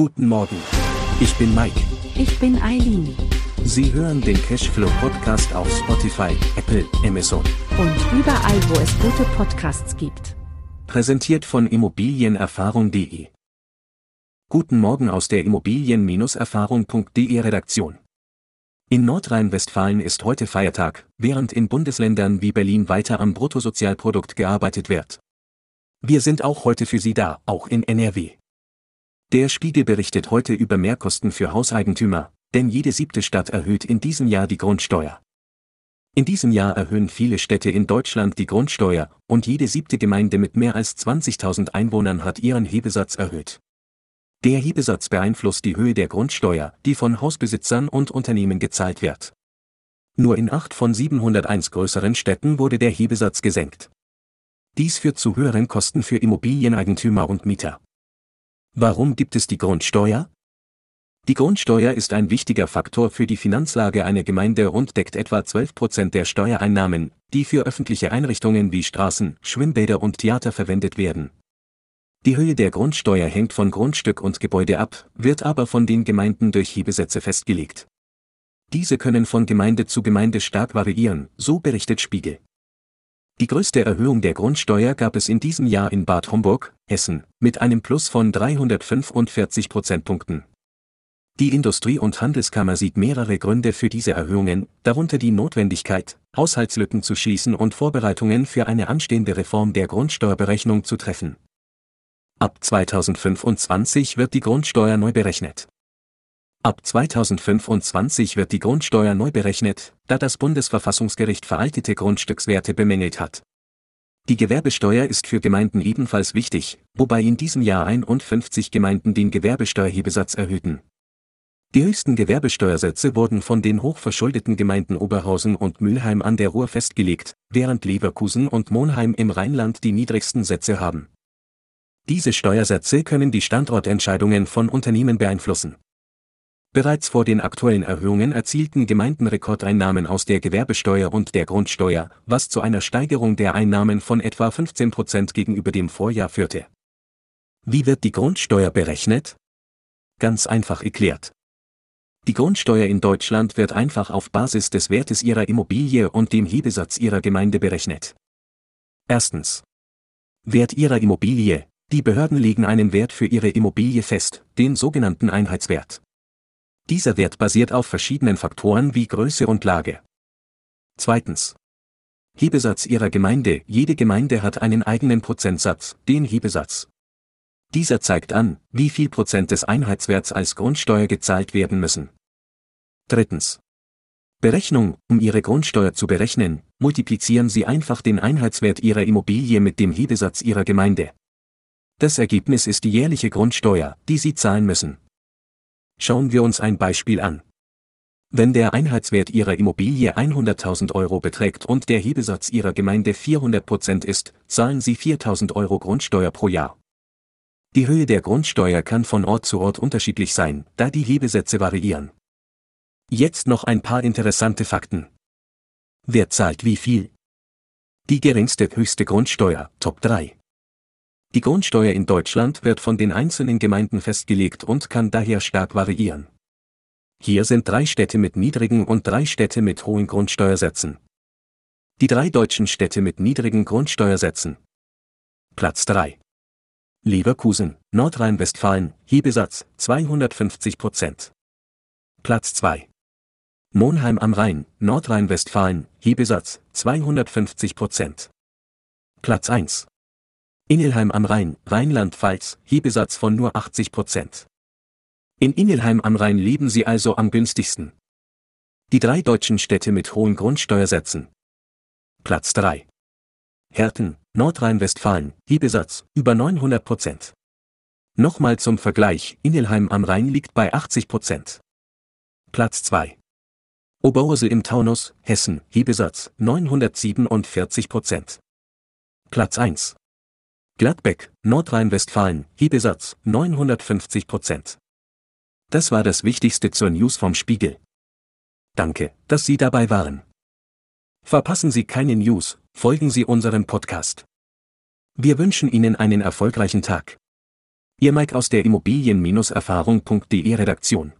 Guten Morgen. Ich bin Mike. Ich bin Eileen. Sie hören den Cashflow Podcast auf Spotify, Apple, Amazon. Und überall, wo es gute Podcasts gibt. Präsentiert von Immobilienerfahrung.de. Guten Morgen aus der Immobilien-Erfahrung.de Redaktion. In Nordrhein-Westfalen ist heute Feiertag, während in Bundesländern wie Berlin weiter am Bruttosozialprodukt gearbeitet wird. Wir sind auch heute für Sie da, auch in NRW. Der Spiegel berichtet heute über Mehrkosten für Hauseigentümer, denn jede siebte Stadt erhöht in diesem Jahr die Grundsteuer. In diesem Jahr erhöhen viele Städte in Deutschland die Grundsteuer, und jede siebte Gemeinde mit mehr als 20.000 Einwohnern hat ihren Hebesatz erhöht. Der Hebesatz beeinflusst die Höhe der Grundsteuer, die von Hausbesitzern und Unternehmen gezahlt wird. Nur in acht von 701 größeren Städten wurde der Hebesatz gesenkt. Dies führt zu höheren Kosten für Immobilieneigentümer und Mieter. Warum gibt es die Grundsteuer? Die Grundsteuer ist ein wichtiger Faktor für die Finanzlage einer Gemeinde und deckt etwa 12 Prozent der Steuereinnahmen, die für öffentliche Einrichtungen wie Straßen, Schwimmbäder und Theater verwendet werden. Die Höhe der Grundsteuer hängt von Grundstück und Gebäude ab, wird aber von den Gemeinden durch Hebesätze festgelegt. Diese können von Gemeinde zu Gemeinde stark variieren, so berichtet Spiegel. Die größte Erhöhung der Grundsteuer gab es in diesem Jahr in Bad Homburg, Hessen, mit einem Plus von 345 Prozentpunkten. Die Industrie- und Handelskammer sieht mehrere Gründe für diese Erhöhungen, darunter die Notwendigkeit, Haushaltslücken zu schließen und Vorbereitungen für eine anstehende Reform der Grundsteuerberechnung zu treffen. Ab 2025 wird die Grundsteuer neu berechnet. Ab 2025 wird die Grundsteuer neu berechnet, da das Bundesverfassungsgericht veraltete Grundstückswerte bemängelt hat. Die Gewerbesteuer ist für Gemeinden ebenfalls wichtig, wobei in diesem Jahr 51 Gemeinden den Gewerbesteuerhebesatz erhöhten. Die höchsten Gewerbesteuersätze wurden von den hochverschuldeten Gemeinden Oberhausen und Mülheim an der Ruhr festgelegt, während Leverkusen und Monheim im Rheinland die niedrigsten Sätze haben. Diese Steuersätze können die Standortentscheidungen von Unternehmen beeinflussen. Bereits vor den aktuellen Erhöhungen erzielten Gemeinden Rekordeinnahmen aus der Gewerbesteuer und der Grundsteuer, was zu einer Steigerung der Einnahmen von etwa 15 Prozent gegenüber dem Vorjahr führte. Wie wird die Grundsteuer berechnet? Ganz einfach erklärt. Die Grundsteuer in Deutschland wird einfach auf Basis des Wertes ihrer Immobilie und dem Hebesatz ihrer Gemeinde berechnet. Erstens. Wert ihrer Immobilie. Die Behörden legen einen Wert für ihre Immobilie fest, den sogenannten Einheitswert. Dieser Wert basiert auf verschiedenen Faktoren wie Größe und Lage. Zweitens. Hebesatz Ihrer Gemeinde. Jede Gemeinde hat einen eigenen Prozentsatz, den Hebesatz. Dieser zeigt an, wie viel Prozent des Einheitswerts als Grundsteuer gezahlt werden müssen. Drittens. Berechnung. Um Ihre Grundsteuer zu berechnen, multiplizieren Sie einfach den Einheitswert Ihrer Immobilie mit dem Hebesatz Ihrer Gemeinde. Das Ergebnis ist die jährliche Grundsteuer, die Sie zahlen müssen. Schauen wir uns ein Beispiel an. Wenn der Einheitswert Ihrer Immobilie 100.000 Euro beträgt und der Hebesatz Ihrer Gemeinde 400% ist, zahlen Sie 4.000 Euro Grundsteuer pro Jahr. Die Höhe der Grundsteuer kann von Ort zu Ort unterschiedlich sein, da die Hebesätze variieren. Jetzt noch ein paar interessante Fakten. Wer zahlt wie viel? Die geringste höchste Grundsteuer, Top 3. Die Grundsteuer in Deutschland wird von den einzelnen Gemeinden festgelegt und kann daher stark variieren. Hier sind drei Städte mit niedrigen und drei Städte mit hohen Grundsteuersätzen. Die drei deutschen Städte mit niedrigen Grundsteuersätzen. Platz 3. Leverkusen, Nordrhein-Westfalen, Hebesatz 250 Prozent. Platz 2. Monheim am Rhein, Nordrhein-Westfalen, Hebesatz 250 Prozent. Platz 1. Ingelheim am Rhein, Rheinland-Pfalz, Hebesatz von nur 80 Prozent. In Ingelheim am Rhein leben sie also am günstigsten. Die drei deutschen Städte mit hohen Grundsteuersätzen. Platz 3. Herten, Nordrhein-Westfalen, Hebesatz, über 900 Prozent. Nochmal zum Vergleich, Ingelheim am Rhein liegt bei 80 Prozent. Platz 2. Oberursel im Taunus, Hessen, Hebesatz, 947 Prozent. Platz 1. Gladbeck, Nordrhein-Westfalen, Hebesatz 950 Prozent. Das war das Wichtigste zur News vom Spiegel. Danke, dass Sie dabei waren. Verpassen Sie keine News, folgen Sie unserem Podcast. Wir wünschen Ihnen einen erfolgreichen Tag. Ihr Mike aus der Immobilien-Erfahrung.de Redaktion.